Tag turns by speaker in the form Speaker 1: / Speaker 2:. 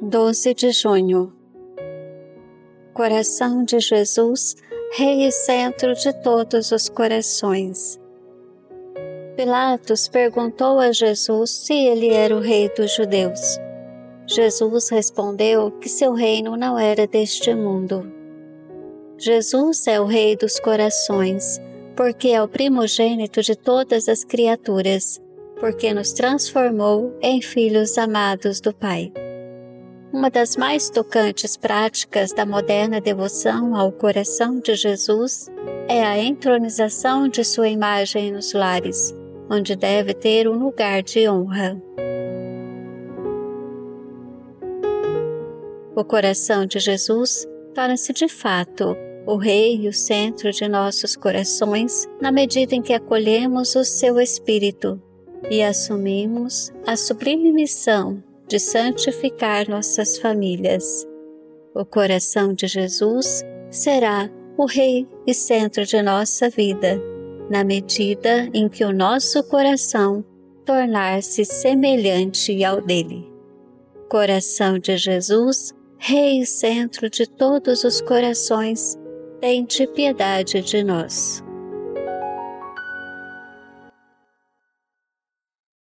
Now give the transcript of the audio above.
Speaker 1: 12 de junho. Coração de Jesus, Rei e centro de todos os corações. Pilatos perguntou a Jesus se ele era o Rei dos Judeus. Jesus respondeu que seu reino não era deste mundo. Jesus é o Rei dos corações, porque é o primogênito de todas as criaturas, porque nos transformou em filhos amados do Pai. Uma das mais tocantes práticas da moderna devoção ao coração de Jesus é a entronização de sua imagem nos lares, onde deve ter um lugar de honra. O coração de Jesus torna-se de fato o Rei e o centro de nossos corações na medida em que acolhemos o seu Espírito e assumimos a sublime missão de santificar nossas famílias. O coração de Jesus será o Rei e centro de nossa vida, na medida em que o nosso coração tornar-se semelhante ao dele. Coração de Jesus, Rei e centro de todos os corações, tente piedade de nós.